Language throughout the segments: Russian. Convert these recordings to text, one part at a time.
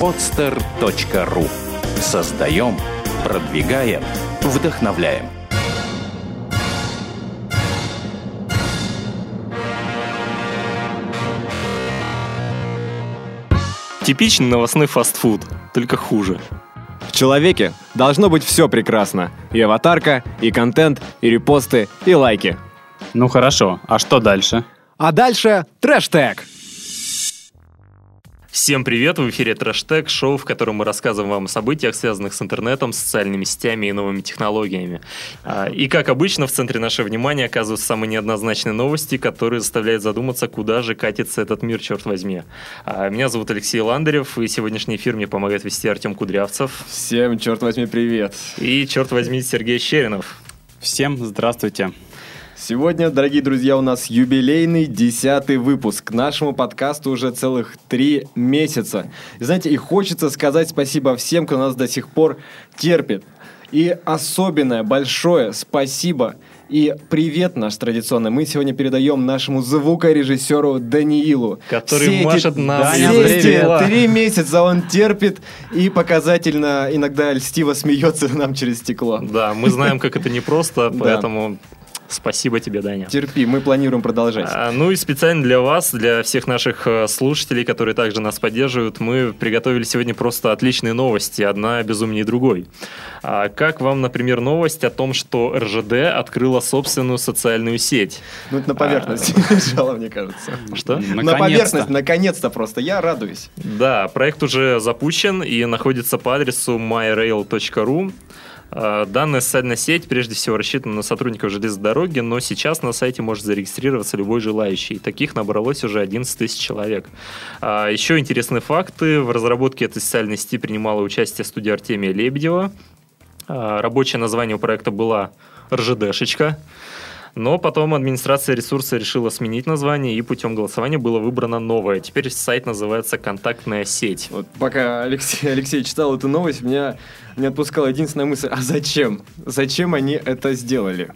podster.ru Создаем, продвигаем, вдохновляем. Типичный новостной фастфуд, только хуже. В человеке должно быть все прекрасно. И аватарка, и контент, и репосты, и лайки. Ну хорошо, а что дальше? А дальше трэш-тег. Всем привет! В эфире Трэштег, шоу, в котором мы рассказываем вам о событиях, связанных с интернетом, социальными сетями и новыми технологиями. А, и, как обычно, в центре нашего внимания оказываются самые неоднозначные новости, которые заставляют задуматься, куда же катится этот мир, черт возьми. А, меня зовут Алексей Ландарев, и сегодняшний эфир мне помогает вести Артем Кудрявцев. Всем, черт возьми, привет! И, черт возьми, Сергей Щеринов. Всем здравствуйте! Сегодня, дорогие друзья, у нас юбилейный десятый выпуск. Нашему подкасту уже целых три месяца. И знаете, и хочется сказать спасибо всем, кто нас до сих пор терпит. И особенное большое спасибо и привет наш традиционный мы сегодня передаем нашему звукорежиссеру Даниилу. Который все машет на все эти три месяца он терпит и показательно иногда льстиво смеется нам через стекло. Да, мы знаем, как это непросто, поэтому Спасибо тебе, Даня. Терпи, мы планируем продолжать. А, ну и специально для вас, для всех наших э, слушателей, которые также нас поддерживают, мы приготовили сегодня просто отличные новости, одна безумнее другой. А, как вам, например, новость о том, что РЖД открыла собственную социальную сеть? Ну это на поверхности а... лежало, мне кажется. Что? На поверхность, наконец-то просто, я радуюсь. Да, проект уже запущен и находится по адресу myrail.ru. А, данная социальная сеть прежде всего рассчитана на сотрудников железной дороги, но сейчас на сайте может зарегистрироваться любой желающий. Таких набралось уже 11 тысяч человек. А, еще интересные факты. В разработке этой социальной сети принимала участие студия Артемия Лебедева. А, рабочее название у проекта была «РЖДшечка». Но потом администрация ресурса решила сменить название, и путем голосования было выбрано новое. Теперь сайт называется «Контактная сеть». Вот пока Алексей, Алексей читал эту новость, меня не отпускала единственная мысль, а зачем? Зачем они это сделали?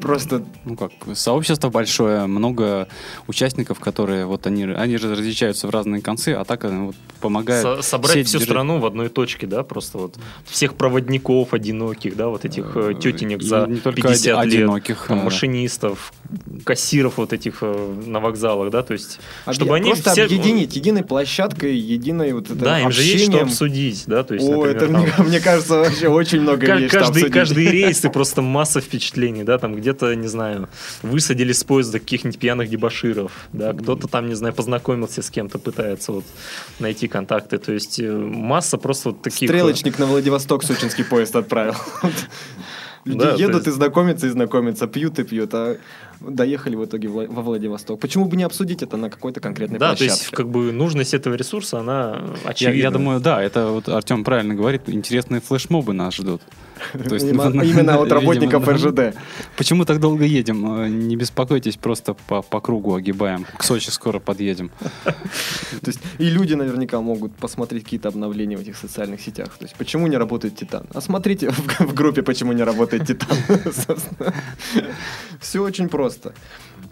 Просто... Ну как, сообщество большое, много участников, которые вот они, они же различаются в разные концы, а так вот помогает... Со собрать всю держать... страну в одной точке, да, просто вот всех проводников одиноких, да, вот этих э, тетенек за не 50 одиноких, лет, там, машинистов, кассиров вот этих э, на вокзалах, да, то есть, Объ... чтобы они просто все... объединить единой площадкой, единой вот это Да, им же есть что обсудить, да, то есть, О, например, это, там... мне, мне кажется, вообще очень много есть каждый, каждый рейс и просто масса впечатлений, да, там где-то, не знаю, высадили с поезда каких-нибудь пьяных дебаширов, да, кто-то там, не знаю, познакомился с кем-то, пытается вот найти контакты, то есть э, масса просто вот таких... Стрелочник на Владивосток сочинский поезд отправил. Люди да, едут есть... и знакомятся, и знакомятся, пьют и пьют, а доехали в итоге во Владивосток. Почему бы не обсудить это на какой-то конкретной да, площадке? Да, то есть как бы нужность этого ресурса, она очевидна. Я, я думаю, да, это вот Артем правильно говорит, интересные флешмобы нас ждут. То есть, именно, именно от работников видимо, РЖД. Почему так долго едем? Э, не беспокойтесь, просто по, по кругу огибаем. К Сочи скоро подъедем. То есть и люди наверняка могут посмотреть какие-то обновления в этих социальных сетях. То есть почему не работает Титан? А смотрите в группе, почему не работает Титан. Все очень просто.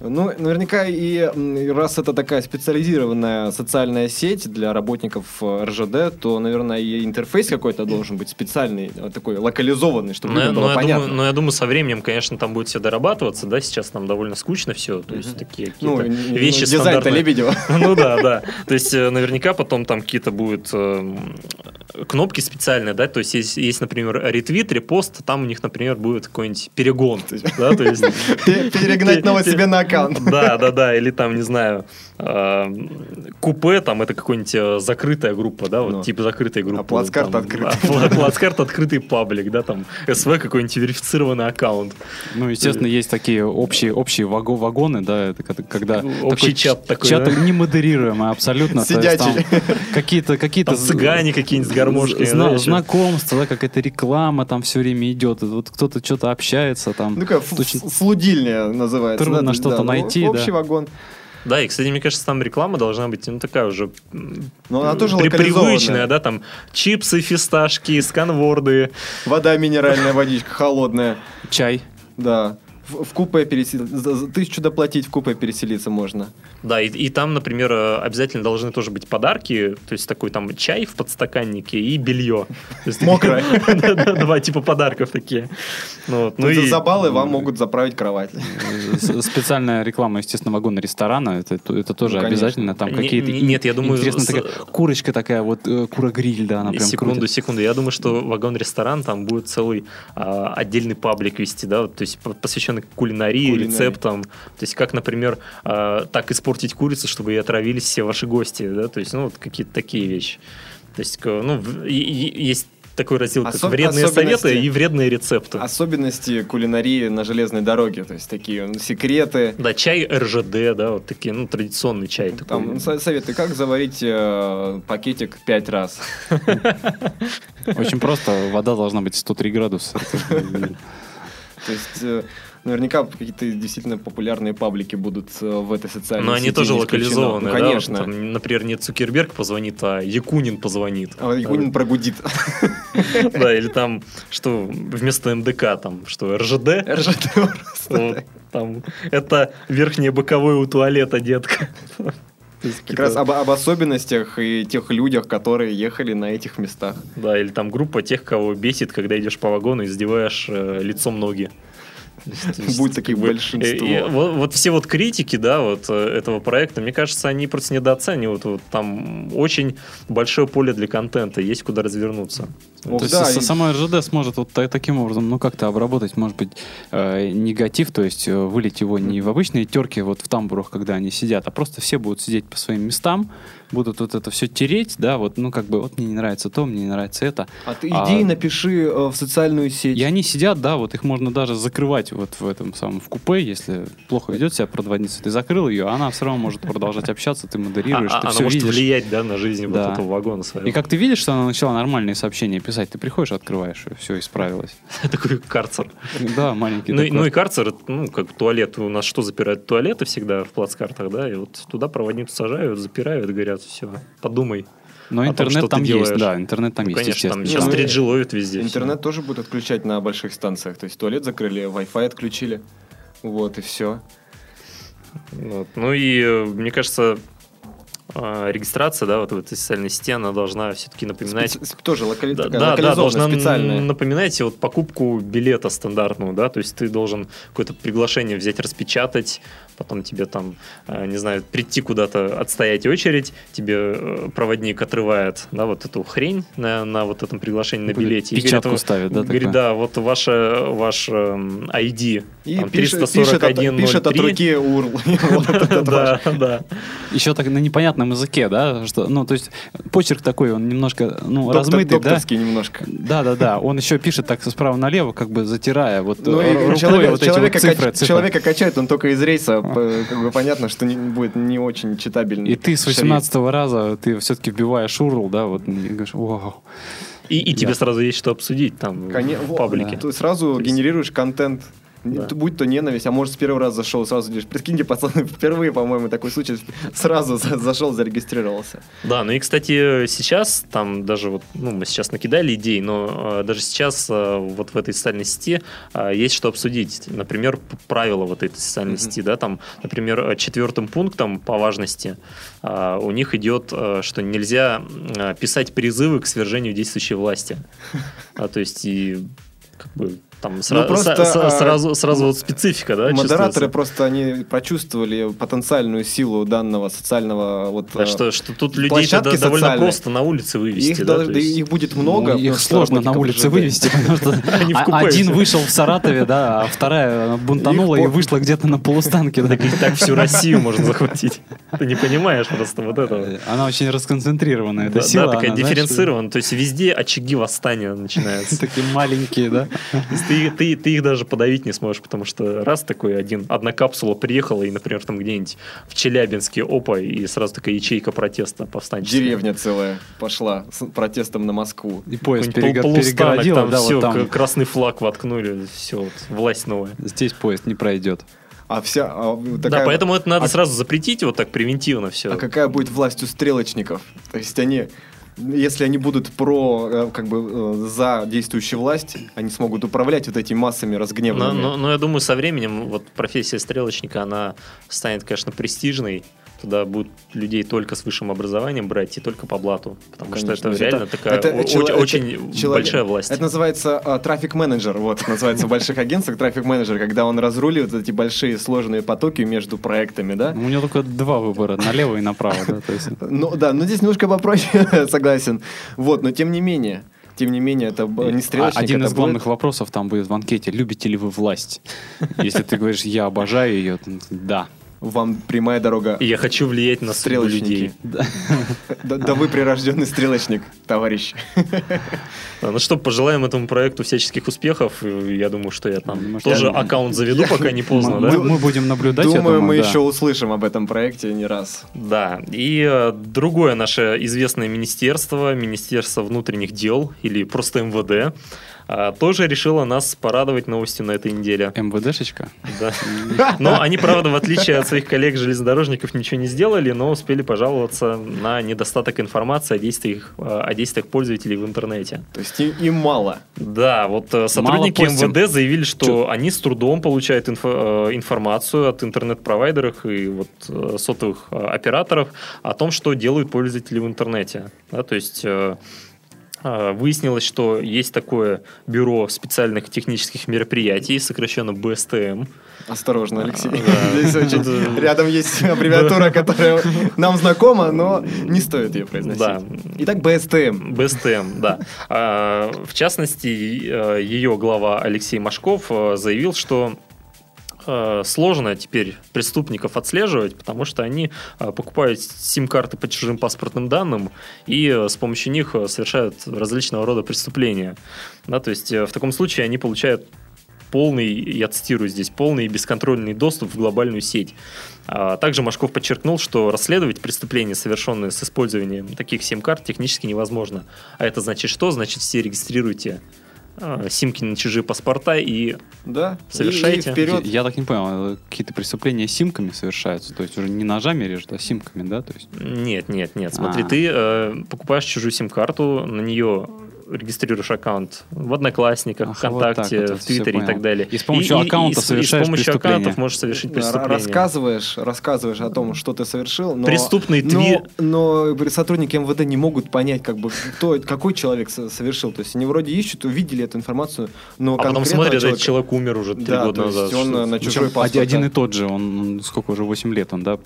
Ну, наверняка и раз это такая специализированная социальная сеть для работников э, РЖД, то, наверное, и интерфейс какой-то должен быть специальный, э, такой локализованный, чтобы но, людям было но понятно. Думаю, но я думаю, со временем, конечно, там будет все дорабатываться, да, сейчас там довольно скучно все, то есть такие ну, какие-то ну, вещи дизайн-то Лебедева. Ну да, да. То есть э, наверняка потом там какие-то будут кнопки специальные, да, то есть есть, есть, например, ретвит, репост, там у них, например, будет какой-нибудь перегон, да, то есть... Перегнать новость себе на аккаунт. Да, да, да, или там, не знаю, э, купе, там это какая-нибудь э, закрытая группа, да, вот ну. типа закрытой группы. А плацкарт открытый. А, плацкарт открытый паблик, да, там СВ какой-нибудь верифицированный аккаунт. Ну, естественно, есть такие общие, общие вагоны, да, это когда... Общий чат такой, Чат немодерируемый абсолютно. Сидячий. Какие-то... какие-то Цыгане какие-нибудь с гармошкой. Знакомства, да, какая-то реклама там все время идет, вот кто-то что-то общается там. Ну, как флудильня называется. Трудно что-то найти, да. Общий вагон. Да, и, кстати, мне кажется, там реклама должна быть, ну, такая уже... Но она тоже при, привычная, да, там чипсы, фисташки, сканворды. Вода минеральная, водичка холодная. Чай. Да. В, в купе переселиться, за- тысячу доплатить, в купе переселиться можно. Да, и, и там, например, э, обязательно должны тоже быть подарки, то есть такой там чай в подстаканнике и белье. То есть Мокрое. Два типа подарков такие. Ну ну Ну, и- За баллы вам могут заправить кровать. Специальная реклама, естественно, вагона ресторана. Это, это тоже Ну, обязательно. Там какие-то... не- нет, я думаю, Интересно, такая курочка такая, вот э, кура-гриль, да, она прям секунду, секунду. Я думаю, что вагон-ресторан там будет целый а, отдельный паблик вести, да, то есть по- посвященный кулинарии, Кулинарии. рецептам. То есть как, например, а, так испортить курицу, чтобы и отравились все ваши гости, да, то есть, ну, вот какие-то такие вещи. То есть, ну, есть такой раздел, как Осо- вредные советы и вредные рецепты. Особенности кулинарии на железной дороге, то есть такие ну, секреты. Да, чай РЖД, да, вот такие, ну, традиционный чай такой. Там со- советы, как заварить э, пакетик пять раз. Очень просто. Вода должна быть 103 градуса. То есть э, наверняка какие-то действительно популярные паблики будут э, в этой социальной Но они сети тоже не исключено. локализованы, Ну, да, конечно. вот там, например, не Цукерберг позвонит, а Якунин позвонит. А Якунин прогудит. Да, или там, что вместо МДК, там, что РЖД, РЖД там, это верхнее боковое у туалета, детка. Есть Как раз об, об особенностях и тех людях, которые ехали на этих местах. Да, или там группа тех, кого бесит, когда идешь по вагону и издеваешь э, лицом ноги. Будет таких большинство. э, э, вот, вот все вот критики, да, вот э, этого проекта, мне кажется, они просто недооценивают. Вот там очень большое поле для контента, есть куда развернуться. Ох, То есть да, с- и- сама РЖД сможет вот та- таким образом, ну, как-то обработать, может быть, э, негатив, то есть э, вылить его не в обычные терки вот в тамбурах, когда они сидят, а просто все будут сидеть по своим местам, будут вот это все тереть, да, вот, ну, как бы, вот мне не нравится то, мне не нравится это. А ты А- идеи напиши э, в социальную сеть. И они сидят, да, вот их можно даже закрывать вот в этом самом, в купе, если плохо ведет себя проводница, ты закрыл ее, а она все равно может продолжать общаться, ты модерируешь, А- а- ты она все может видишь. влиять, да, на жизнь вот этого вагона своего. И как ты видишь, что она начала нормальные сообщения писать, ты приходишь, открываешь, и все, исправилось. такой карцер. Да, маленький Ну, и- ну и карцер, ну, как туалет, у нас что запирают? Туалеты всегда в плацкартах, да, и вот туда проводницу сажают, запирают, говорят, все, подумай. Но том, интернет что там есть, делаешь. да, интернет там Ну, есть, конечно, там сейчас Ну, 3G ловит везде. Интернет тоже будут отключать на больших станциях. То есть туалет закрыли, Wi-Fi отключили. Вот, и все. Вот. Ну и э, мне кажется, э, регистрация, да, вот в этой социальной сети, она должна все-таки напоминать тоже локали... Да, такая да, да, должна специальная. напоминать вот покупку билета стандартного, да, то есть ты должен какое-то приглашение взять, распечатать, потом тебе там, э, не знаю, прийти куда-то, отстоять очередь, тебе э, проводник отрывает, да, вот эту хрень на, на вот этом приглашении на билете. и Печатку говорит, ставит, да, Говорит, да, вот ваше, ваш эм, ID, И там, пишет, пишет, от, 341 пишет от руки URL. Да, да. Еще так на непонятном языке, да, что, ну, то есть почерк такой, он немножко, ну, Доктор- размытый, да. Немножко. Да, да, да. Он еще пишет так справа налево, как бы затирая вот Ну э, и рукой человек- вот эти человека, вот цифры, человека качает, он только из рейса, как бы понятно, что не, будет не очень читабельный. И ты с шрифт. 18 раза ты все-таки вбиваешь URL, да, вот и говоришь, вау. И, и тебе Да. сразу есть что обсудить там Коне- в паблике. Ты сразу есть- генерируешь контент. Да. Будь то ненависть, а может с первого раза зашел, сразу говоришь, прикиньте, пацаны, впервые, по-моему, такой случай, сразу за- зашел, зарегистрировался. Да, ну и, кстати, сейчас там даже вот, ну, мы сейчас накидали идей, но э, даже сейчас э, вот в этой социальной сети э, есть что обсудить. Например, правила вот этой социальной Мгм. сети, да, там, например, э, четвертым пунктом по важности э, у них идет, э, что нельзя э, писать призывы к свержению действующей власти. А, то есть и как бы там сра- просто, са- са- а, сразу, сразу вот специфика, да, Модераторы просто они прочувствовали потенциальную силу данного социального вот Да, э, что, что тут людей площадки довольно социальной. просто на улице вывести. их, да, да, есть- их будет много. Ну, их сложно на улице вывести, потому что один вышел в Саратове, да, а вторая бунтанула и вышла где-то на полустанке. Так, так всю Россию можно захватить. Ты не понимаешь просто вот этого. Она очень расконцентрирована, эта сила. да, такая дифференцирована. То есть везде очаги восстания начинаются. Такие маленькие, да. Ты, ты, ты их даже подавить не сможешь, потому что раз такой один, одна капсула приехала, и, например, там где-нибудь в Челябинске, опа, и сразу такая ячейка протеста повстанческая. Деревня целая пошла с протестом на Москву. И поезд полустанок, перегородила, там да, все, вот там. красный флаг воткнули, все, вот, власть новая. Здесь поезд не пройдет. А вся а, вот да, такая- поэтому это надо а- сразу запретить вот так превентивно все. А какая будет власть у стрелочников? То есть они если они будут про, э, как бы, э, за действующую власть, они смогут управлять вот этими массами Но, разгневанными. но- но я думаю, со временем вот профессия стрелочника, она станет, конечно, престижной. Туда будут людей только с высшим образованием брать и только по блату. Потому что Конечно. это реально такая это о- чело- очень, это очень человек- большая власть. Это называется а, трафик-менеджер, вот, называется в больших агентствах трафик-менеджер, когда он разруливает эти большие сложные потоки между проектами, да? У него только два выбора, налево и направо. Ну да, но здесь немножко попроще, согласен. Вот, но тем не менее, тем не менее, это не стрелочник, А Один это из будет- главных вопросов там будет в анкете. Любите ли вы власть? Если ты говоришь, я обожаю ее, да. Вам прямая дорога И я хочу влиять на судьбу людей. Да, да вы прирожденный стрелочник, товарищ. А, Ну что, пожелаем этому проекту всяческих успехов. Я думаю, что я там Может, тоже я- аккаунт заведу, пока не поздно, мы, да? мы будем наблюдать, я Думаю, мы да. еще услышим об этом проекте не раз. Да, и э, другое наше известное министерство, Министерство внутренних дел или просто МВД, а, тоже решило нас порадовать новостью на этой неделе. МВДшечка? Да. Но они, правда, в отличие от своих коллег-железнодорожников, ничего не сделали, но успели пожаловаться на недостаток информации о действиях, э, о действиях пользователей в интернете. То есть им, им мало. Да, вот э, сотрудники. МВД заявили, что они с трудом получают инфо- э, информацию от интернет-провайдеров и вот э, сотовых операторов о том, что делают пользователи в интернете. Да, то есть выяснилось, что есть такое бюро специальных технических мероприятий, сокращенно БСТМ. Осторожно, Алексей. А, да. Здесь очень Да. рядом есть аббревиатура, которая нам знакома, но не стоит ее произносить. Да. Итак, БСТМ. БСТМ, да. А, В частности, э, ее глава Алексей Машков э, заявил, что э, сложно теперь преступников отслеживать, потому что они э, покупают сим-карты по чужим паспортным данным и э, с помощью них э, совершают различного рода преступления. Да, то есть в таком случае они получают полный, я цитирую здесь, полный и бесконтрольный доступ в глобальную сеть. А также Машков подчеркнул, что расследовать преступления, совершенные с использованием таких сим-карт, технически невозможно. А это значит что? Значит, все регистрируйте симки на чужие паспорта и Да. Совершайте. И вперед. Я, я так не понял, э, какие-то преступления симками совершаются, то есть уже не ножами режут, а симками, да? То есть... Нет, нет, нет. Смотри, А. ты э, покупаешь чужую сим-карту, на нее регистрируешь аккаунт в Одноклассниках, Ах, вот так ВКонтакте, вот, вот, в Твиттере и так далее. И с помощью аккаунта и с- и совершаешь с помощью аккаунтов можешь совершить преступление. Рассказываешь, рассказываешь о том, что ты совершил, но... Преступный но, твит. но сотрудники МВД не могут понять, как бы, кто, какой человек со- совершил. То есть они вроде ищут, увидели эту информацию, но А потом смотрят, этот человека- человек умер уже три Да, года то есть назад. он на Причем чужой паспорт. один, и тот же, он, он сколько уже, 8 лет он, да?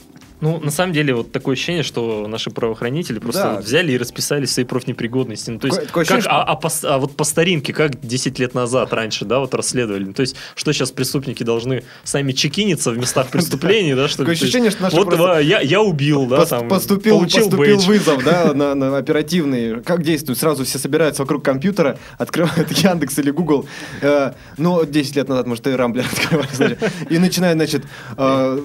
Ну, на самом деле, вот такое ощущение, что наши правоохранители просто Да. вот взяли и расписали свои профнепригодности. Ну, то есть, Такое- такое как, ощущение, а, а по- а вот по старинке, как 10 лет назад раньше, да, вот расследовали. Ну, То есть, что сейчас преступники должны сами чекиниться в местах преступлений, да, что? Такое ощущение, что наши Вот я, убил, да, там, поступил, вызов, да, на, оперативный. Как действуют? Сразу все собираются вокруг компьютера, открывают Яндекс или Google. Э, ну, 10 лет назад, может, и Рамблер открывали, и начинают, значит, э,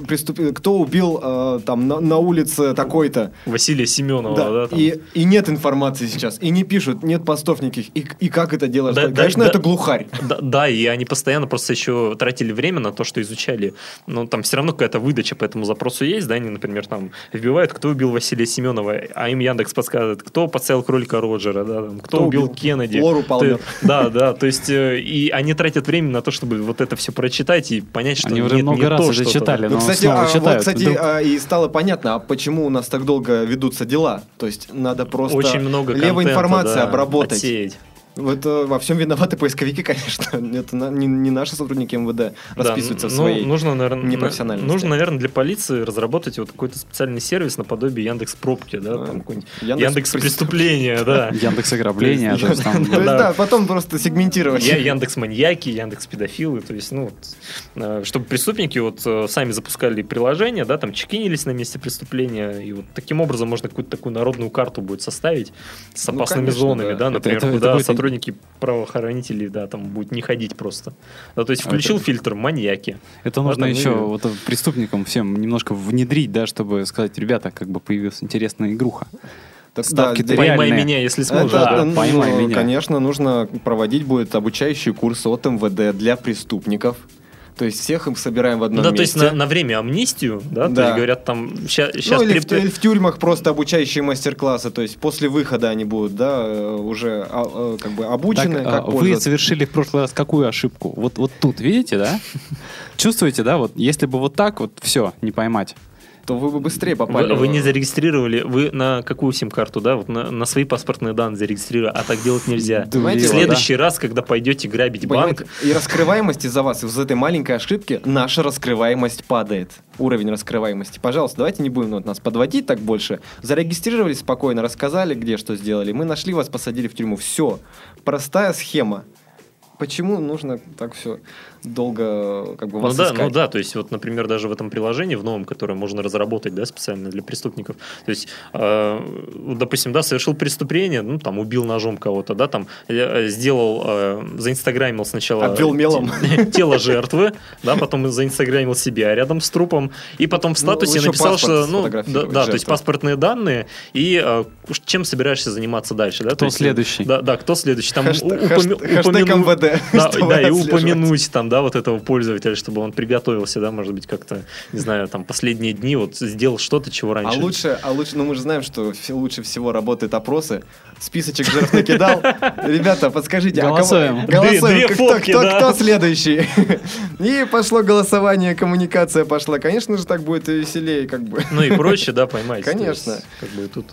кто убил э, там на, на улице такой-то. Василия Семенова, Да, да, там. и, и нет информации сейчас, и не пишут, нет постов никаких. И, и как это делать? Да, Конечно, да. это глухарь. Да, да, и они постоянно просто еще тратили время на то, что изучали. Но там все равно какая-то выдача по этому запросу есть, да, они, например, там вбивают, кто убил Василия Семенова, а им Яндекс подсказывает, кто подсел кролика Роджера, да, там, кто, Кто убил, убил Кеннеди. Лору Палмер. Ты- Да, да, то есть э, и они тратят время на то, чтобы вот это все прочитать и понять, что Они уже нет, много не раз то уже читали, Ну, но кстати, снова а, вот, читают. кстати, Вдруг- а, и стало понятно, а почему у нас так долго ведутся дела. То есть надо просто Очень много левой информации да, обработать. отсеять. Вот э, во всем виноваты поисковики, конечно. Это на- не, не наши сотрудники МВД расписываются Да, в ну, своей. нужно, наверное, непрофессиональности. Нужно, наверное, для полиции разработать вот какой-то специальный сервис наподобие Яндекс Пробки, да, там какой-нибудь Яндекс Яндекс преступления, да. Яндекс ограбления, То есть там... Да. да, потом просто сегментировать. Я Яндекс маньяки, Яндекс педофилы, то есть, ну, э, чтобы преступники вот э, сами запускали приложение, да, там чекинились на месте преступления, и вот таким образом можно какую-то такую народную карту будет составить с Ну, опасными зонами, да. например, куда будет- сотрудники правоохранителей, да, там будут не ходить просто. Да, то есть А включил это- фильтр маньяки. Это нужно там еще или- вот преступникам всем немножко внедрить, да, чтобы сказать, ребята, как бы появилась интересная игруха. Так, ставки да, реальные. Поймай меня, если сможешь. Это, да. ну, поймай меня. Конечно, нужно проводить будет обучающие курсы от МВД для преступников. То есть всех им собираем в Ну одном да, то есть месте. на, на время амнистию, да, то Да. есть говорят там сейчас, Ну, или, в, или в тюрьмах просто обучающие мастер-классы, то есть после выхода они будут, да, э, уже а, э, как бы обучены, Так, а, как вы пользоваться. совершили в прошлый раз какую ошибку? Вот, вот тут, видите, да? Чувствуете, да? Вот если бы вот так, вот все, не поймать. То вы бы быстрее попали. Вы, вы не зарегистрировали, вы на какую сим-карту, да, вот на, на свои паспортные данные зарегистрировали, а так делать нельзя. Да, Понимаете, В следующий раз, когда пойдете грабить Понимаете, банк, И раскрываемость из-за вас, из-за этой маленькой ошибки, наша раскрываемость падает. Уровень раскрываемости. Пожалуйста, давайте не будем вот, нас подводить так больше. Зарегистрировались спокойно, рассказали, где что сделали. Мы нашли вас, посадили в тюрьму. Все. Простая схема. Почему нужно так все долго как бы Ну вас да, искать? ну да, то есть вот, например, даже в этом приложении, в новом, которое можно разработать, да, специально для преступников, то есть, э, допустим, да, совершил преступление, ну, там, убил ножом кого-то, да, там, э, сделал, э, заинстаграмил сначала... Обвел мелом. те- Тело жертвы, да, потом заинстаграмил себя рядом с трупом, и потом в Ну, статусе написал, что, ну, да, то есть паспортные данные, и э, чем собираешься заниматься дальше, да? Кто есть, следующий? Да, да, кто следующий? Там Хэштег- упомя- хэштег упомяну- МВД, Да, да, и упомянуть там, да, вот этого пользователя, чтобы он приготовился, да, может быть, как-то, не знаю, там, последние дни вот сделал что-то, чего А раньше. лучше, а лучше, ну мы же знаем, что фи- лучше всего работают опросы. Списочек жертв накидал. Ребята, подскажите, а кого- Голосуем. Голосуем. Две- две Кто, фотки, кто- да. кто следующий? И пошло голосование, коммуникация пошла. Конечно же, так будет и веселее, как бы. Ну и проще, да, поймать. Конечно. есть, Как бы и тут.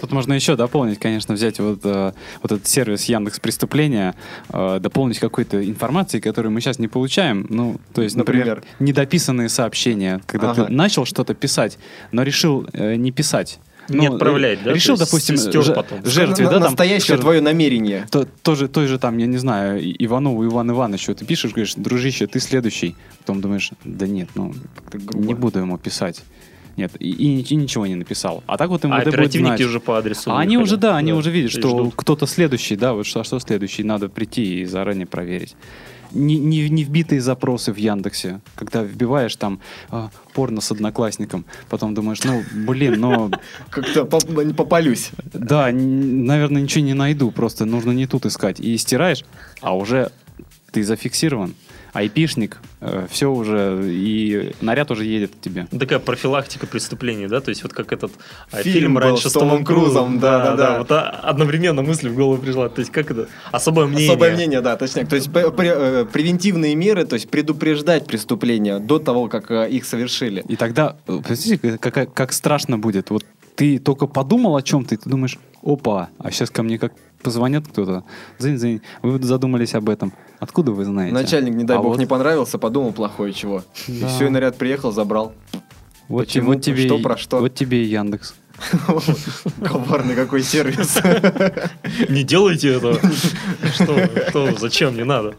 Тут можно еще дополнить, конечно, взять вот, э, вот этот сервис Яндекс Преступления, э, дополнить какой-то информацией, которую мы сейчас не получаем. Ну, то есть, например, Например? недописанные сообщения, когда Ага. ты начал что-то писать, но решил э, не писать. Не Ну, отправлять, да? Решил, допустим, стер же- потом. жертве, На- да, там, Настоящее скажем, твое намерение. то, тоже, той же там, я не знаю, Иванову Иван Ивановичу, ты пишешь, говоришь, дружище, ты следующий. Потом думаешь, да нет, ну, не буду ему писать. Нет, и, и- и ничего не написал. А так вот А МВД будет оперативники знать. уже по адресу А они уже, да, они уже видят, что ждут. кто-то следующий, да, вот что, что следующий, надо прийти и заранее проверить. Не, не, не вбитые запросы в Яндексе, когда вбиваешь там а, порно с одноклассником, потом думаешь, ну, блин, ну, Как-то поп- не попалюсь. да, наверное, ничего не найду, просто нужно не тут искать. И стираешь, а уже ты зафиксирован. Айпишник, все уже, и наряд уже едет к тебе. Такая профилактика преступлений, да, то есть вот как этот а, Фильм фильм, раньше с Томом Крузом, Крузом, да-да-да. вот а, одновременно мысль в голову пришла, то есть как это, особое мнение. Особое мнение, да, точняк. То есть э, превентивные меры, то есть предупреждать преступления до того, как э, их совершили. И тогда, э, представляете, как, как, как страшно будет. Вот ты только подумал о чем-то, и ты думаешь, опа, а сейчас ко мне как позвонят кто-то. Зынь, зынь, вы задумались об этом. Откуда вы знаете? Начальник, не дай А бог, вот- не понравился, подумал плохое чего. И Да. все, и наряд приехал, забрал. Вот, Почему? вот тебе, Что и- про что? Вот тебе и Яндекс. Коварный какой сервис. Не делайте этого. Что, зачем, не надо.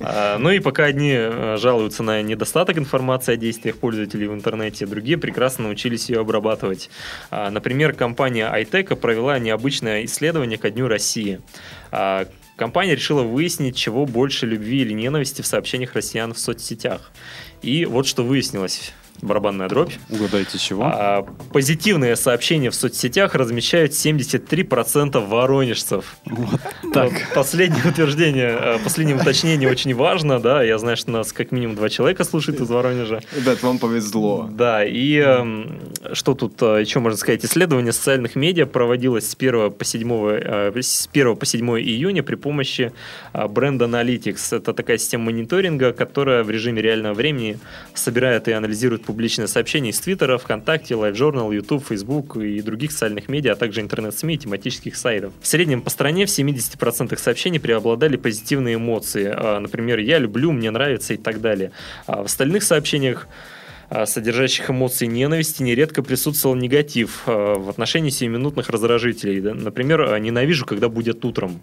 А, Ну и пока одни э, жалуются на недостаток информации о действиях пользователей в интернете, другие прекрасно научились ее обрабатывать. А, Например, компания iTech провела необычное исследование ко Дню России. А, Компания решила выяснить, чего больше любви или ненависти в сообщениях россиян в соцсетях. И вот что выяснилось. Барабанная дробь. Угадайте, чего? А, позитивные сообщения в соцсетях размещают 73% воронежцев. Вот так. Последнее утверждение, э, последнее уточнение очень важно, да, я знаю, что нас как минимум два человека слушают из Воронежа. Ребят, вам повезло. Да, и эм, что тут э, еще можно сказать? Исследование социальных медиа проводилось с 1 по 7, э, с 1 по 7 июня при помощи бренда Analytics. Это такая система мониторинга, которая в режиме реального времени собирает и анализирует публичные сообщения из Твиттера, ВКонтакте, LiveJournal, YouTube, Facebook и других социальных медиа, а также интернет-СМИ и тематических сайтов. В среднем по стране в 70% сообщений преобладали позитивные эмоции. А, Например, «я люблю», «мне нравится» и так далее. А в остальных сообщениях а, содержащих эмоции ненависти, нередко присутствовал негатив в отношении сиюминутных раздражителей. Например, «ненавижу, когда будет утром».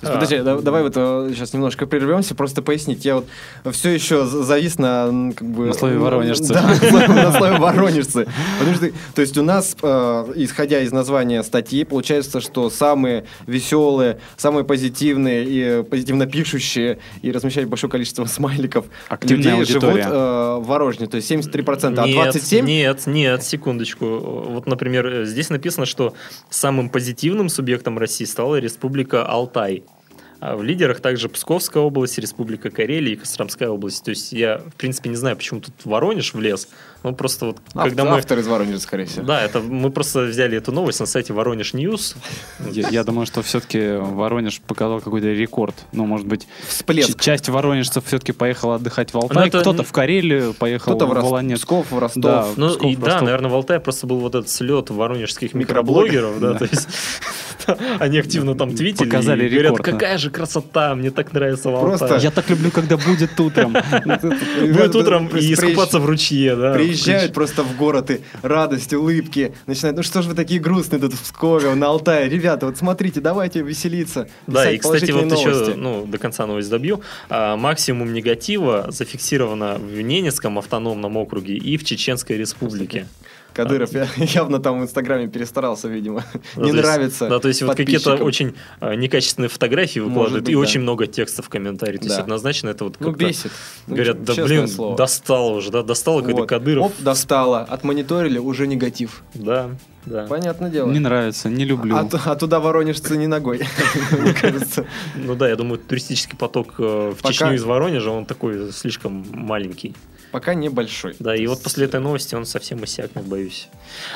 Есть, Подожди, да- давай вот э, сейчас немножко прервемся, просто пояснить. Я вот все еще завис на как бы... На слове воронежцы. Да, на слове- воронежцы. Потому что, то есть у нас, э, исходя из названия статьи, получается, что самые веселые, самые позитивные и позитивно пишущие и размещают большое количество смайликов Активная людей живут аудитория. э, в Воронеже. То есть 73%, а Нет, 27%... Нет, нет, секундочку. Вот, например, э, здесь написано, что самым позитивным субъектом России стала Республика Алтай. А в лидерах также Псковская область, Республика Карелия и Костромская область. То есть я, в принципе, не знаю, почему тут Воронеж влез. Ну, просто вот, когда мы... Автор из Воронежа, скорее всего. Да, это мы просто взяли эту новость на сайте Воронеж News. Я, я думаю, что все-таки Воронеж показал какой-то рекорд. Ну, может быть, Всплеск. часть воронежцев все-таки поехала отдыхать в Ну, Алтай, это- кто-то в Карелию поехал, Кто-то в Рос- в Олонец. Псков, в Ростов. Да, Ну, Псков, и да, наверное, в Алтае просто был вот этот слет воронежских Микроблогеров. да, то есть они активно там твитили Показали и говорят, рекорд, да. какая же красота, мне так нравится Алтае. Я так люблю, когда будет утром. Будет утром и искупаться в ручье, да. Приезжают просто в город и радость, улыбки. Начинают, ну что ж вы такие грустные тут в Пскове, на Алтае. Ребята, вот смотрите, давайте веселиться. Да, и, кстати, вот положительные еще, новости. ну, до конца новость добью. А, максимум негатива зафиксировано в Ненецком автономном округе и в Чеченской республике. Кадыров я- явно там в Инстаграме перестарался, видимо. Да, Не то есть- нравится Да, то есть вот какие-то очень а, некачественные фотографии выкладывают быть, и да. очень много текстов в комментариях. То есть Да. однозначно это вот Ну, как-то бесит. Ну, Говорят, да блин, слово. достало уже, да, достало, когда Вот. Кадыров. Оп, достало. Отмониторили, уже негатив. Да, да. Понятное дело. Не нравится, не люблю. А, а туда воронежцы не ногой, мне кажется. Ну да, я думаю, туристический поток э, в Чечню из Воронежа, он такой слишком маленький. Пока небольшой. Да, и вот после этой новости он совсем иссякнет, боюсь.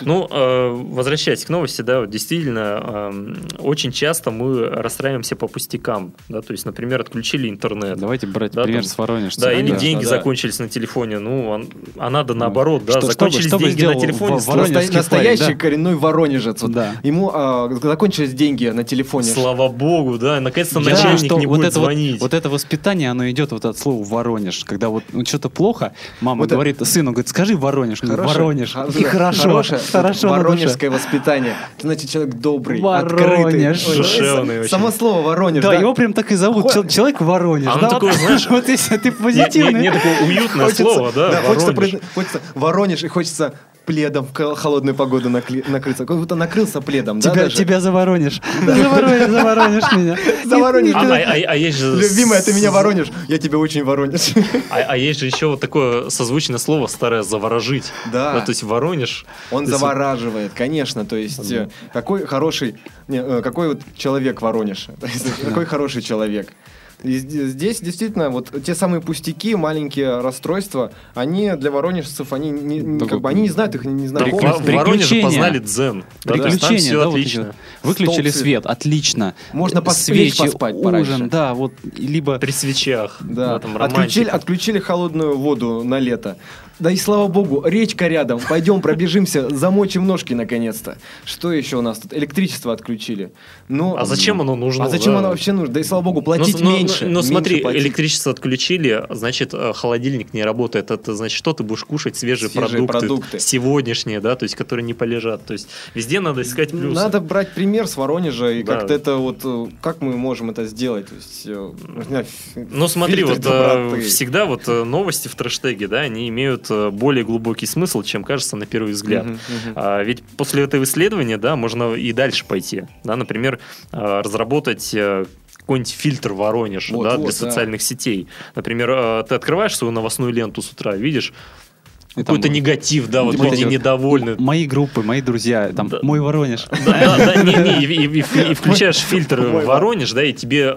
Ну, э, возвращаясь к новости, да, вот действительно, эм, очень часто мы расстраиваемся по пустякам, да, то есть, например, отключили интернет. Давайте брать Да, пример там- с Воронежца. Да, или деньги да. закончились на телефоне. Ну, он- а надо наоборот, да, Что- что закончились бы- что бы деньги на телефоне. Настоящий парень, да. коренной воронежец. Вот Да. Ему а, закончились деньги на телефоне. Слава богу, да, наконец-то Я начальник что не вот будет это вот- звонить. Вот, это воспитание, оно идет вот от слова Воронеж. Когда вот ну, что-то плохо, мама Вот это- говорит сыну, говорит, скажи Воронеж. Хорошее- Воронеж. хо- И хорошо, хорошее, хорошо воронежское воспитание. Значит, человек добрый, Воронеж. открытый. Душевный очень. Само слово Воронеж. Да, да. его прям так и зовут. Хо- Чел- Человек Воронеж. А он да, такой, вот, знаешь, вот если ты позитивный. не- не такое уютное слово, да, хочется, Воронеж. хочется Воронеж и хочется пледом в холодную погоду накли- накрыться. Как будто накрылся пледом, да, Тебя, даже? тебя за Воронеж. За Воронеж, за Воронеж меня. За Воронеж. А, а- а- а есть же... Любимая, ты меня Воронеж. Я тебя очень Воронеж. А, а есть же еще вот такое созвучное слово старое «заворожить». Да. то есть Воронеж... Он завораживает, конечно. То есть, э, какой хороший, не, э, какой вот человек есть, Какой хороший человек. И здесь действительно вот те самые пустяки, маленькие расстройства, они для воронежцев, они не, не- Да как бы они не знают их, не Да, в, в Воронеже Приключения. познали дзен. Да, то есть там Приключения, все да, вот эти отлично. вот. Выключили Столб свет, отлично. Можно пос- лечь свечи, поспать пораньше. ужин, да, вот, либо... При свечах. Да, там отключили, отключили холодную воду на лето. Да и слава богу, речка рядом. Пойдем пробежимся, замочим ножки наконец-то. Что еще у нас тут? Электричество отключили. Ну, А зачем оно нужно? А зачем да? оно вообще нужно? Да и слава богу, Ну, платить ну, меньше. Ну, ну, меньше смотри, платить. электричество отключили, значит, э, холодильник не работает. Это значит, что ты будешь кушать свежие, Свежие продукты, продукты. сегодняшние, да, то есть, которые не полежат. То есть, везде надо искать плюсы. Надо брать пример с Воронежа и Да. как-то это вот э, как мы можем это сделать? То есть, э, Ну смотри, вот доброты. всегда вот новости в трэштеге, да, они имеют более глубокий смысл, чем кажется на первый взгляд. Мгм, мгм. А, ведь после этого исследования, да, можно и дальше пойти, да, например, э, разработать э, какой-нибудь фильтр Воронеж, Вот, да, вот, для да. социальных сетей. Например, э, ты открываешь свою новостную ленту с утра, видишь какой-то негатив, да, вот люди вот недовольны. Мои группы, мои друзья, там, Да. мой Воронеж. Да, не, не, и, включаешь фильтр Воронеж, да, и тебе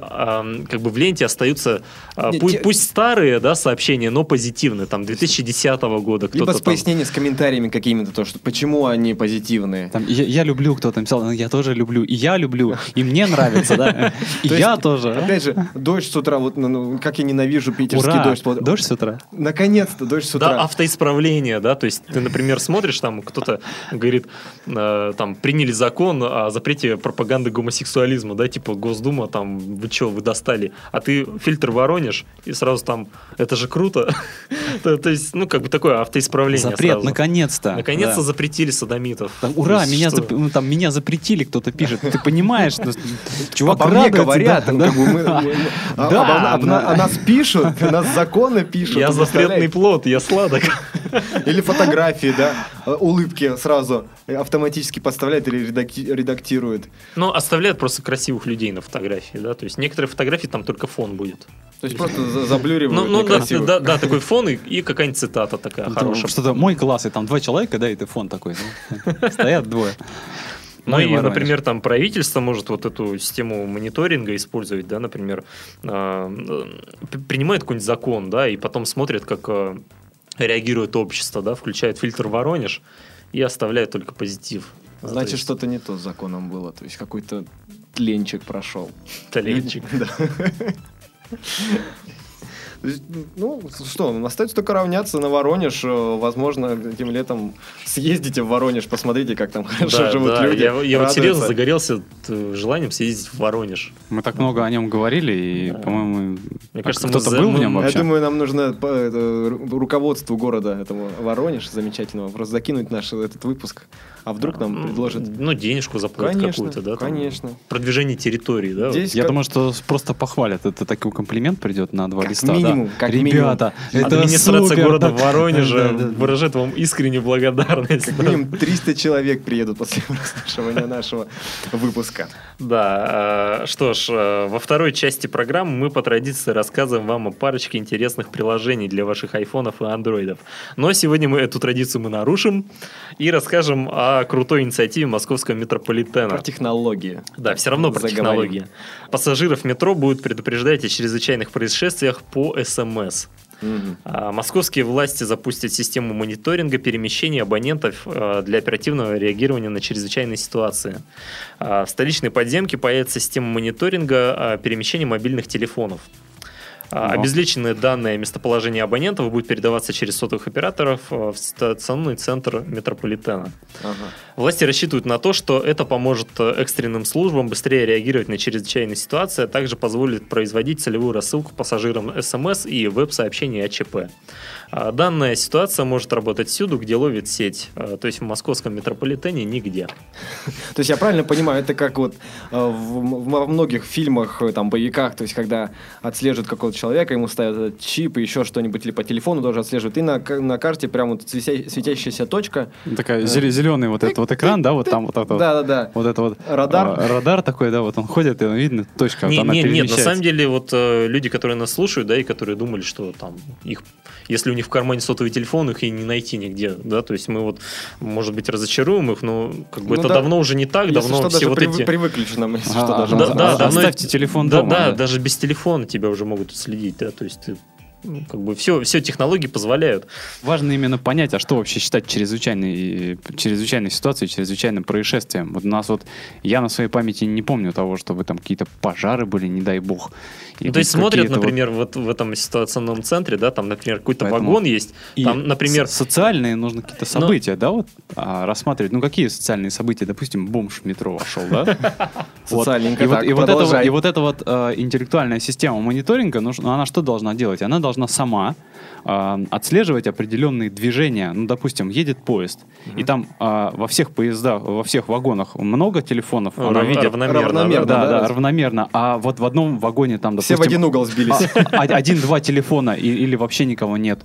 как бы в ленте остаются а, пусть старые, да, сообщения, но позитивные, там 2010 года Либо кто-то с там. пояснением, с комментариями какими-то, то, что почему они позитивные. Там, я, люблю, кто-то написал, «Ну, я тоже люблю, и я люблю, и мне нравится, да, и я тоже. Опять же, дождь с утра, вот ну, ну, как я ненавижу питерский дождь. Дождь с утра. Наконец-то дождь с Да, утра. Автоисправление, да, то есть ты, например, смотришь, там кто-то говорит, э, там, приняли закон о запрете пропаганды гомосексуализма, да, типа Госдума, там, вы что, вы достали, а ты фильтр Воронеж, и сразу там, это же круто, то, то есть, ну, как бы такое автоисправление Запрет, сразу. наконец-то. Наконец-то Да. запретили садомитов. Там, ура, есть меня, зап- ну, там, меня запретили, кто-то пишет. Ты понимаешь, ну, чувак Обо радуется, говорят, да, да. как бы мы- мы- а- Да, обо- да. о нас пишут, нас законы пишут. Я запретный плод, я сладок. Или фотографии, да, улыбки сразу автоматически подставляет или редакти- редактирует. Ну, оставляют просто красивых людей на фотографии, да, то есть некоторые фотографии там только фон будет. То есть просто за- заблюривают Ну, ну да, да, да, такой фон и, и какая-нибудь цитата такая Там хорошая. Что-то мой класс, и там два человека, да, и ты фон такой. ну, Стоят двое. Ну Мой и, например, там правительство может вот эту систему мониторинга использовать, да, например, а, принимает какой-нибудь закон, да, и потом смотрит, как э, реагирует общество, да, включает фильтр Воронеж и оставляет только позитив. Значит, есть что-то не то с законом было. То есть какой-то тленчик прошел. Талентчик. Да. Ну, что, остается только равняться на Воронеж. Э, Возможно, этим летом съездите в Воронеж, посмотрите, как там хорошо Да, живут да, люди. Я, я вот серьезно загорелся э, желанием съездить в Воронеж. Мы так много о нем говорили, и, Да. по-моему, Мне а кажется, кто-то за- был в нем я Я вообще? думаю, нам нужно по- это, ру- руководству города этому Воронеж замечательного просто закинуть наш этот выпуск. А вдруг нам М, предложат? Ну, денежку заплатят какую-то, да? там, конечно. Продвижение территории, да? Здесь Я как- думаю, что просто похвалят. Это такой комплимент придет на два Как листа. да. Минимум, как Ребята, это Администрация супер, города да. Воронежа выражает вам искреннюю благодарность. Как минимум 300 человек приедут после прослушивания нашего выпуска. Да, э, что ж, э, во второй части программы мы по традиции рассказываем вам о парочке интересных приложений для ваших айфонов и андроидов. Но сегодня мы эту традицию мы нарушим и расскажем о крутой инициативе московского метрополитена. Про технологии. Да, все равно про Заговорим. технологии. Пассажиров метро будут предупреждать о чрезвычайных происшествиях по СМС. А, Московские власти запустят систему мониторинга перемещений абонентов э, для оперативного реагирования на чрезвычайные ситуации. А, В столичной подземке появится система мониторинга а, перемещения мобильных телефонов. А, Ого. Обезличенные данные о местоположении абонентов будут передаваться через сотовых операторов э, в стационарный центр метрополитена. Ага. Власти рассчитывают на то, что это поможет э, экстренным службам быстрее реагировать на чрезвычайные ситуации, а также позволит производить целевую рассылку пассажирам СМС и веб-сообщений о ЧП. А Данная ситуация может работать всюду, где ловит сеть, э, то есть в московском метрополитене нигде. То есть я правильно понимаю, это как вот э, в- в- во многих фильмах, э, там, боевиках, то есть когда отслеживают какого-то человека, ему ставят этот чип и еще что-нибудь, или по телефону тоже отслеживают, и на, на карте прям вот светя- светящаяся точка. Такая зеленый вот этот вот экран, да, вот там вот это вот. Да-да-да. Вот это вот Радар. а, радар такой, да, вот он ходит, и видно точка, вот она не- нет, на самом деле, вот э, люди, которые нас слушают, да, и которые думали, что там их, если у них в кармане сотовый телефон, их и не найти нигде, да, то есть мы вот, может быть, разочаруем их, но как бы Ну это да. давно уже не так, Если давно что, все даже вот прив- эти... привыкли же нам, если А, что, даже. Да, да, а, давно оставьте телефон да, дома, Да, да. даже без телефона тебя уже могут следить, да, то есть ты, как бы все, все технологии позволяют. Важно именно понять, а что вообще считать чрезвычайной, чрезвычайной ситуацией, чрезвычайным происшествием. Вот у нас вот, я на своей памяти не помню того, чтобы там какие-то пожары были, не дай бог. Ну, то есть смотрят, какие-то вот- например, вот в этом ситуационном центре, да, там, например, какой-то Поэтому вагон есть, И там, например, со- социальные нужно какие-то Но- события, да, вот а, рассматривать. Ну, какие социальные события? Допустим, бомж в метро вошел, да? Социальненько И вот- эта вот э, интеллектуальная система мониторинга, ну, она что должна делать? Она должна сама э, отслеживать определенные движения. Ну, допустим, едет поезд, и там э, во всех поездах, во всех вагонах много телефонов, ну, она рав- видит. равномерно, равномерно, да. Да, да, равномерно. А вот в одном вагоне там, Все допустим, в один угол сбились. а- один-два телефона и- или вообще никого нет.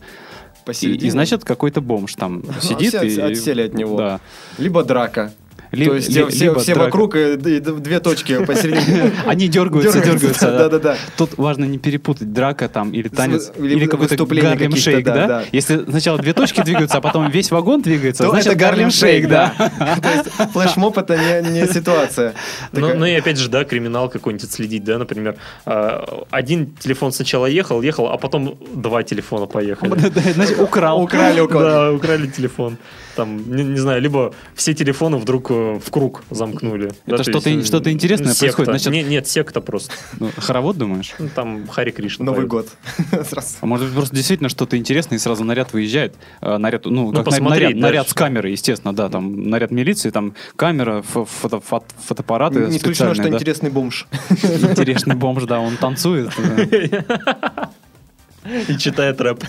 И, и значит, какой-то бомж там сидит все и... отсели от него. Да. Либо драка. Ли- То есть ли- все, либо все драка. вокруг и, и две точки посередине. Они дергаются, дергаются. да. Да-да-да. Тут важно не перепутать драка там или танец, или какой-то Гарлем Шейк, да, да, да. Если сначала две точки двигаются, а потом весь вагон двигается, То значит Гарлем Шейк, да. да. То есть флешмоб это не, ситуация. Ну, ну и опять же, да, криминал какой-нибудь отследить, да, например, а, один телефон сначала ехал, ехал, а потом два телефона поехали. Да, Значит, украл. Украли. Да, украли телефон. Там, не, не знаю, либо все телефоны вдруг э, в круг замкнули. Да, то что-то- есть, э, что-то интересное секта. происходит, значит- Не- нет, секта просто. Ну, Хоровод, думаешь? Ну, Там Хари Кришна. Новый поет. год. А может быть, просто действительно что-то интересное, и сразу наряд выезжает. Э, наряд, ну, как на- посмотреть наряд, наряд с камерой, естественно, да, там наряд милиции, там камера, фо- фото- фот- фотоаппараты Не исключено, что да. интересный бомж. Интересный бомж, да, он танцует. да. И читает рэп.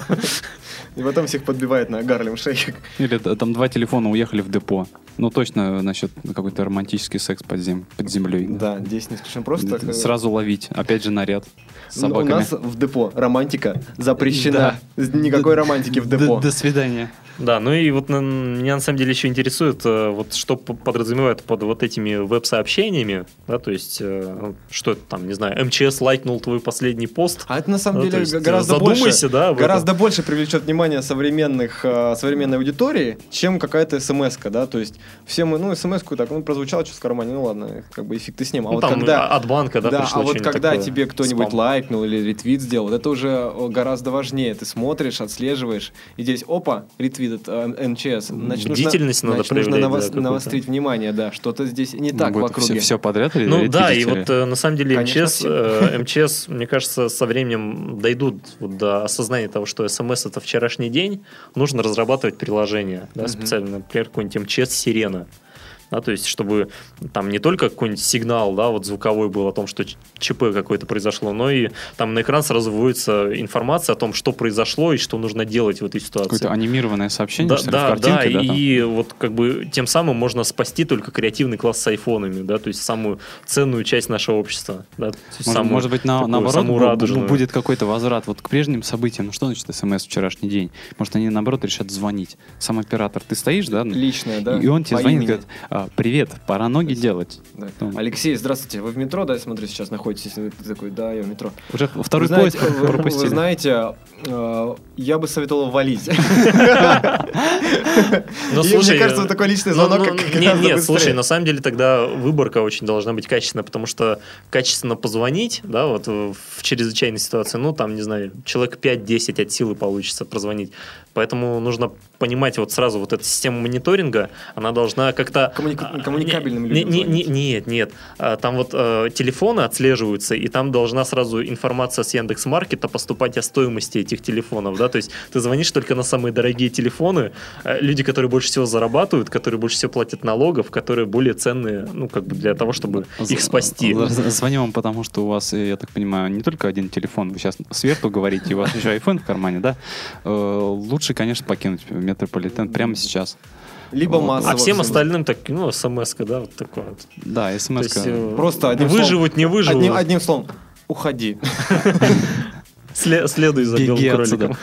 И потом всех подбивает на Гарлем Шейк. Или там два телефона уехали в депо. Ну, точно насчет какой-то романтический секс под, зем- под землей. Да, здесь не исключено. Просто э, Сразу ловить. Опять же, наряд с Ну, У собаками. нас в депо романтика запрещена. Никакой романтики в До- депо. До свидания. Да, ну и вот на- меня на самом деле еще интересует, э, вот что п- подразумевает под вот этими веб-сообщениями, да, то есть, э, что это там, не знаю, МЧС лайкнул твой последний пост. А это на самом то деле есть, гораздо задумайся, больше, да, этом. гораздо больше привлечет внимание современных, э, современной аудитории, чем какая-то смс да, то есть все мы, ну, смс-ку так, ну, прозвучало что в кармане, ну, ладно, как бы и фиг ты с ним. А Ну, вот там когда... от банка, да, Да, а вот когда такое, тебе кто-нибудь спам. лайкнул или ретвит сделал, это уже э, гораздо важнее. Ты смотришь, отслеживаешь, и здесь, опа, ретвит от э, МЧС. Значит, нужно- Бдительность надо значит, нужно навос- да, навострить внимание, да, что-то здесь не так в Будет округе. все, все подряд или Ну да, и вот э, на самом деле Конечно, МЧС, э, МЧС, мне кажется, со временем дойдут вот до осознания того, что СМС это вчерашний день, нужно разрабатывать приложение, да, Мгм. специально, например, какой-нибудь МЧС Сирена. Да, то есть, чтобы там не только какой-нибудь сигнал, да, вот звуковой был о том, что ЧП какое-то произошло, но и там на экран сразу выводится информация о том, что произошло и что нужно делать в этой ситуации. Какое-то анимированное сообщение, Да, что ли, да, в картинке, да, да, там? и вот как бы тем самым можно спасти только креативный класс с айфонами, да, то есть самую ценную часть нашего общества, да, Может, самую может быть, на- такую, наоборот, радужную. будет какой-то возврат вот к прежним событиям. Ну что значит смс вчерашний день? Может, они, наоборот, решат звонить. Сам оператор. Ты стоишь, да? Личное, да? И он тебе по звонит, имени. говорит, «А, привет, пора ноги делать. Да. Ну. Алексей, здравствуйте. Вы в метро, да, я смотрю, сейчас находитесь? Ты такой, да, я в метро. Уже второй вы знаете, поезд вы- вы, пропустили. знаете, э, я бы советовал валить. Ну, И слушай, мне кажется, вот такой личный Ну, звонок ну, как нет, нет, слушай, на самом деле тогда выборка очень должна быть качественная, потому что качественно позвонить, да, вот в чрезвычайной ситуации, ну, там, не знаю, человек 5-10 от силы получится прозвонить. Поэтому нужно понимать вот сразу вот эту систему мониторинга, она должна как-то... Коммуника- а, коммуникабельным не- людям не- не-. Нет, нет. А, Там вот э, телефоны отслеживаются, и там должна сразу информация с Яндекс.Маркета поступать о стоимости этих телефонов, да, то есть ты звонишь только на самые дорогие телефоны, э, люди, которые больше всего зарабатывают, которые больше всего платят налогов, которые более ценные, ну, как бы для того, чтобы их спасти. Звоню вам, потому что у вас, э, я так понимаю, не только один телефон. Вы сейчас сверху говорите, у вас еще iPhone в кармане, да? Э, Лучше, конечно, покинуть метрополитен прямо сейчас. Либо Вот. массово. А всем всё. остальным так, ну, смс да, вот такое вот. Да, смс есть, э, Просто одним выживут, не выживут, Одним, одним словом, уходи. сле- следуй за белым кроликом.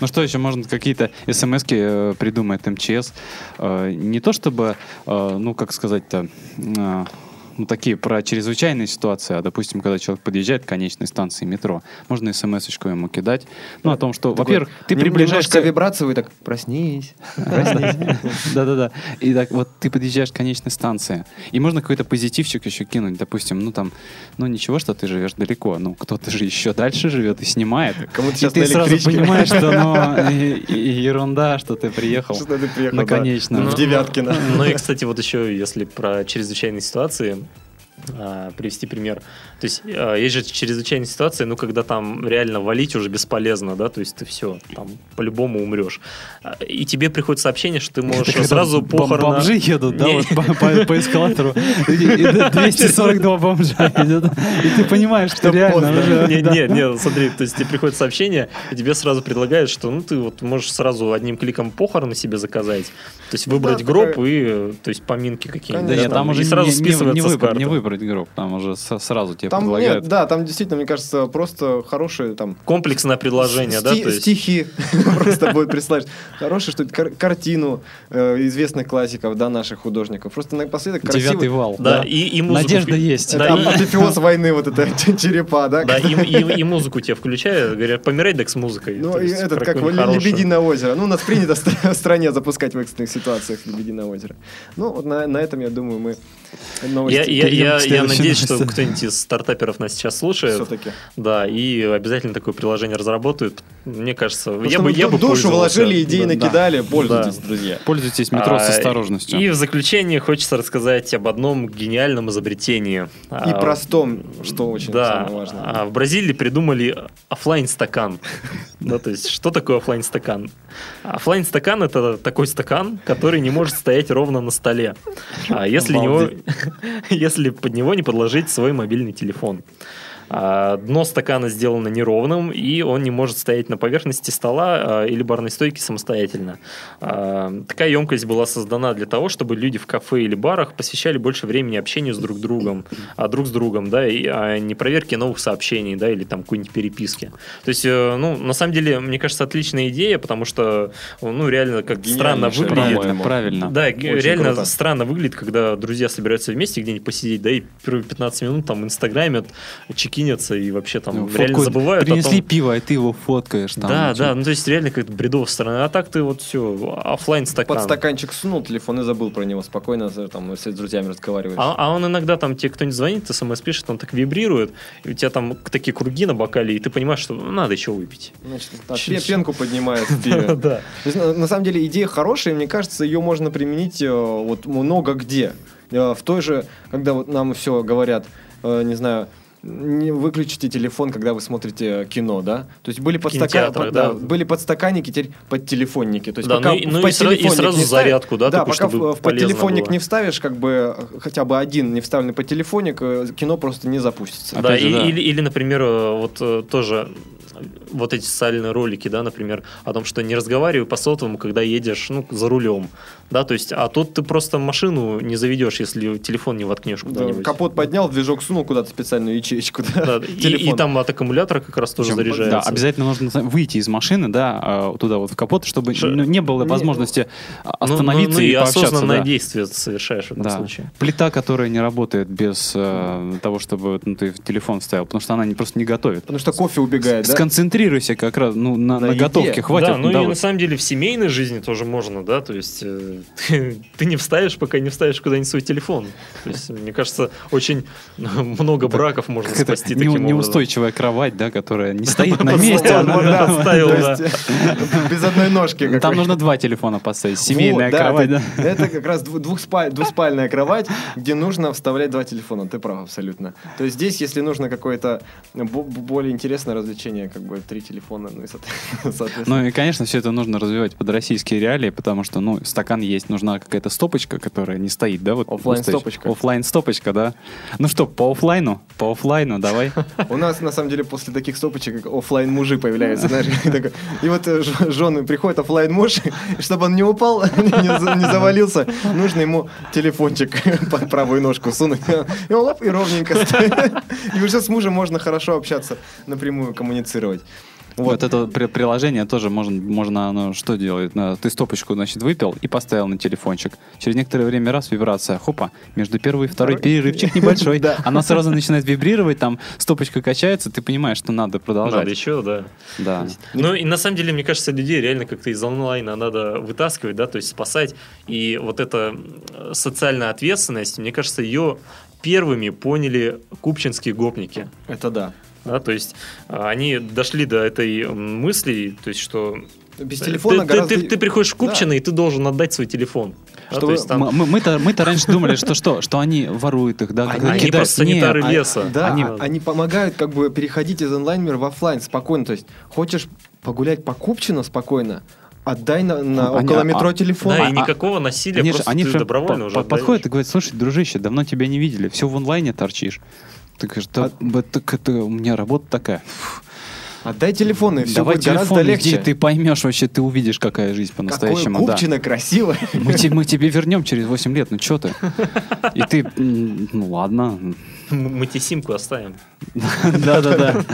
Ну что еще, можно какие-то смс придумает МЧС. Э, Не то чтобы, э, ну как сказать-то, э, ну, такие про чрезвычайные ситуации, а, допустим, когда человек подъезжает к конечной станции метро, можно смс-очку ему кидать. Ну, о том, что, Такой, во-первых, ты приближаешься... Вибрацию, и так, проснись. Да-да-да. И так вот ты подъезжаешь к конечной станции. И можно какой-то позитивчик еще кинуть. Допустим, ну там, ну ничего, что ты живешь далеко. Ну, кто-то же еще дальше живет и снимает. Кому-то И сейчас ты сразу понимаешь, что ну, ерунда, что ты приехал. Что ты приехал, на да, конечную. В Девяткино. Ну и, кстати, вот еще, если про чрезвычайные ситуации а, привести пример. То есть а, есть же чрезвычайные ситуации, ну, когда там реально валить уже бесполезно, да, то есть ты все, там, по-любому умрешь. А, И тебе приходит сообщение, что ты можешь Когда сразу похорона... Бомжи едут, да, вот по, по- по эскалатору. И- и 242 бомжа едет. И ты понимаешь, что реально уже... Не, да. не, не, смотри, то есть тебе приходит сообщение, и тебе сразу предлагают, что ну ты вот можешь сразу одним кликом похороны себе заказать, то есть выбрать гроб и, э, то есть поминки какие-нибудь. Да нет, там уже сразу списывается с карты. не выбрать гроб, там уже сразу тебе Там предлагают. нет, да, там действительно, мне кажется, просто хорошие там Комплексное предложение, да, есть... стихи просто будет прислать. Хорошие кар- картину э, известных классиков, да, наших художников. Просто напоследок Девятый красивый... вал. Да, и, музыку... Надежда есть. Да, апофеоз войны, вот это черепа, да? Да, и, музыку тебе включают, говорят, помирай так с музыкой. Ну, этот, как какую-нибудь «Ле- хорошую. «Лебединое озеро». Ну, у нас принято в стра- в стране запускать в экстренных ситуациях «Лебединое озеро». Ну, вот на, этом, я думаю, мы новости Я, я, я, я надеюсь, что кто-нибудь из стартаперов нас сейчас слушает. все-таки. Да, и обязательно такое приложение разработают. Мне кажется, Потому я бы, я бы душу вложили, идеи Да. накидали, пользуйтесь, Да. друзья. Пользуйтесь метро с А, осторожностью. И в заключение хочется рассказать об одном гениальном изобретении. И А, простом, что очень Да, самое важное. а в Бразилии придумали оффлайн стакан Да, то есть, что такое оффлайн стакан оффлайн стакан это такой стакан, который не может стоять ровно на столе. А если, него, если под него не подложить свой мобильный телефон. А, Дно стакана сделано неровным, и он не может стоять на поверхности стола а, или барной стойки самостоятельно. А, Такая емкость была создана для того, чтобы люди в кафе или барах посвящали больше времени общению с друг другом, а друг с другом, да, и а не проверке новых сообщений, да, или там какой-нибудь переписки. То есть, э, ну, на самом деле, мне кажется, отличная идея, потому что, ну, реально, как странно выглядит. Правильно. Да, г- реально круто. странно выглядит, когда друзья собираются вместе где-нибудь посидеть, да, и первые 15 минут там инстаграмят, чекинятся и вообще там Ну, реально фотку забывают о Принесли том- пиво, и ты его фоткаешь. Там, да, ну, да, ну то есть реально как-то бредово стороны. А так ты вот все, оффлайн стакан. Под стаканчик сунул телефон и забыл про него спокойно, там, с друзьями разговариваешь. А, а он иногда там тебе кто-нибудь звонит, смс пишет, он так вибрирует, и у тебя там такие круги на бокале, и ты понимаешь, что надо еще выпить. Значит, так, пенку поднимает в пиве. Да. На, самом деле идея хорошая, мне кажется, ее можно применить э, вот много где. Э, в той же, когда вот нам все говорят, э, не знаю, не выключите телефон, когда вы смотрите кино, да? То есть были, подстака- под- да. да, были подстаканники, теперь подтелефонники. То есть Да, пока ну и- в ну и сра- и сразу не зарядку, да, да, такую, пока чтобы в, подтелефонник было. не вставишь, как бы э, хотя бы один не вставленный подтелефонник, э, кино просто не запустится. Да, же, и- да. Или, или, например, э, вот э, тоже вот эти социальные ролики, да, например, о том, что не разговаривай по сотовому, когда едешь, ну, за рулем, да, то есть, а тут ты просто машину не заведешь, если телефон не воткнешь Да, куда-нибудь. капот поднял, движок сунул куда-то специальную ячеечку, да, Да, и, и там от аккумулятора как раз тоже Причем, заряжается. Да, обязательно нужно выйти из машины, да, э, туда вот в капот, чтобы Ш- ну, не было возможности Ну, остановиться ну, ну, и и пообщаться. осознанное да. действие совершаешь в этом Да. случае. Плита, которая не работает без э, того, чтобы ну, ты телефон вставил, потому что она не, просто не готовит. Потому что кофе убегает, да? Сконцентрируйся как раз ну, на, На на еде. готовке, хватит. да, ну да, и вот. на самом деле в семейной жизни тоже можно, да, то есть э, ты, ты не вставишь, пока не вставишь куда-нибудь свой телефон. То есть, мне кажется, очень много браков можно Как это спасти не- таким образом. неустойчивая кровать, да, которая не стоит на месте. она- да. есть, без одной ножки. Там нужно два телефона поставить. Семейная кровать, это, как раз дву- двухспаль- двуспальная кровать, где нужно вставлять два телефона. Ты прав абсолютно. То есть здесь, если нужно какое-то бо- более интересное развлечение, как бы три телефона, ну и соот- соответственно. Ну и, конечно, все это нужно развивать под российские реалии, потому что, ну, стакан есть, нужна какая-то стопочка, которая не стоит, да? Вот Оффлайн-стопочка. Оффлайн стопочка, да. Ну что, по оффлайну? По оффлайну, давай. У нас, на самом деле, после таких стопочек оффлайн мужи появляются. знаешь. И вот э, жены приходит оффлайн муж, чтобы он не упал, не за- не завалился, нужно ему телефончик под правую ножку сунуть. И он лап, и ровненько стоит. И уже с мужем можно хорошо общаться, напрямую коммуницировать. Вот, это при- приложение тоже можно, можно оно что делает? Ты стопочку, значит, выпил и поставил на телефончик. Через некоторое время раз вибрация, хопа, между первой и второй перерывчик небольшой. Да. Она сразу начинает вибрировать, там стопочка качается, ты понимаешь, что надо Надо продолжать. еще, да. Да. Ну и на самом деле, мне кажется, людей реально как-то из онлайна надо вытаскивать, да, то есть спасать. И вот эта м, социальная ответственность, мне кажется, ее первыми поняли купчинские гопники. Это да. Да, то есть а, они дошли до этой мысли, то есть что Без ты- телефона ты, гораздо... ты- ты приходишь в Купчино, и ты должен отдать свой телефон. Да, Чтобы то есть там- Мы- мы- Мы-то мы-то раньше думали, что что? Что они воруют их, да? Они- они кидают. просто Нет, санитары А- леса. Да, Они- они... они помогают как бы переходить из онлайн-мира в оффлайн спокойно. То есть хочешь погулять по Купчино спокойно, отдай на, на Они- около а- метро телефон. Да, а- и никакого насилия, Они же, просто они ты же добровольно по- уже отдаешь. подходят и говорят, слушай, дружище, давно тебя не видели, все в онлайне торчишь. Ты говоришь, да, б- так это у меня работа такая. Отдай телефон, и все Давай будет гораздо телефон, легче. иди, ты поймешь вообще, ты увидишь, какая жизнь Какое по-настоящему. да. Купчино красиво. Мы, те- мы тебе вернем через 8 лет, ну что ты? И ты, ну ладно. Мы тебе симку оставим. Да-да-да.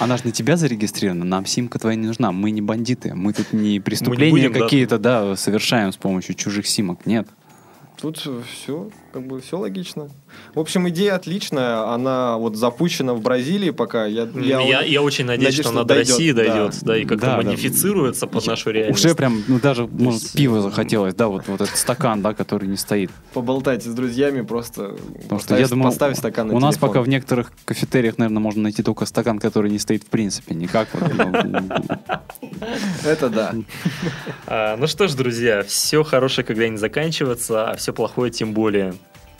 Она же на тебя зарегистрирована, нам симка твоя не нужна, мы не бандиты, мы тут не преступления будем, да, какие-то, да, совершаем с помощью чужих симок, нет. Тут все, как бы все логично. В общем, идея отличная. Она вот запущена в Бразилии пока. Я, Я, я, я, очень надеюсь, надеюсь, что что она до России да. дойдет, да, и как-то Да, да. модифицируется под нашу реальность. Уже прям, ну даже, может, есть, пиво захотелось, да, вот, вот этот стакан, да, который не стоит. поболтать с друзьями просто. Потому что я думаю, поставь стакан на у нас телефон. пока в некоторых кафетериях, наверное, можно найти только стакан, который не стоит в принципе, никак. Ну, Это да. А, ну что ж, друзья, все хорошее когда-нибудь заканчивается, а все плохое тем более.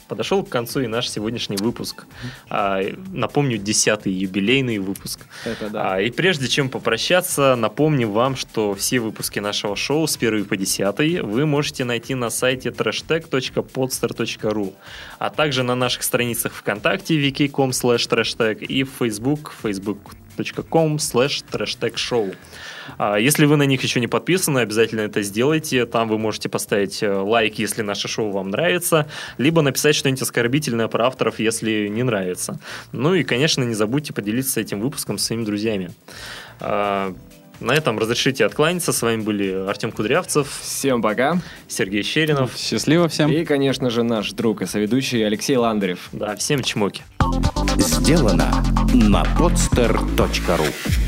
Подошел к концу и наш сегодняшний выпуск. А, напомню, десятый юбилейный выпуск. Это да. А, и прежде чем попрощаться, напомню вам, что все выпуски нашего шоу с 1 по 10 вы можете найти на сайте trashtag.podster.ru, а также на наших страницах ВКонтакте wiki.com slash и в Facebook facebook.com slash show. А, Если вы на них еще не подписаны, обязательно это сделайте. Там вы можете поставить э, лайк, если наше шоу вам нравится, либо написать что-нибудь оскорбительное про авторов, если не нравится. Ну и, конечно, не забудьте поделиться этим выпуском с своими друзьями. А, На этом разрешите откланяться. С вами были Артем Кудрявцев, Всем пока. Сергей Щеринов. Счастливо всем. И, конечно же, наш друг и соведущий Алексей Ландарев. Да, всем чмоки. Сделано на podster.ru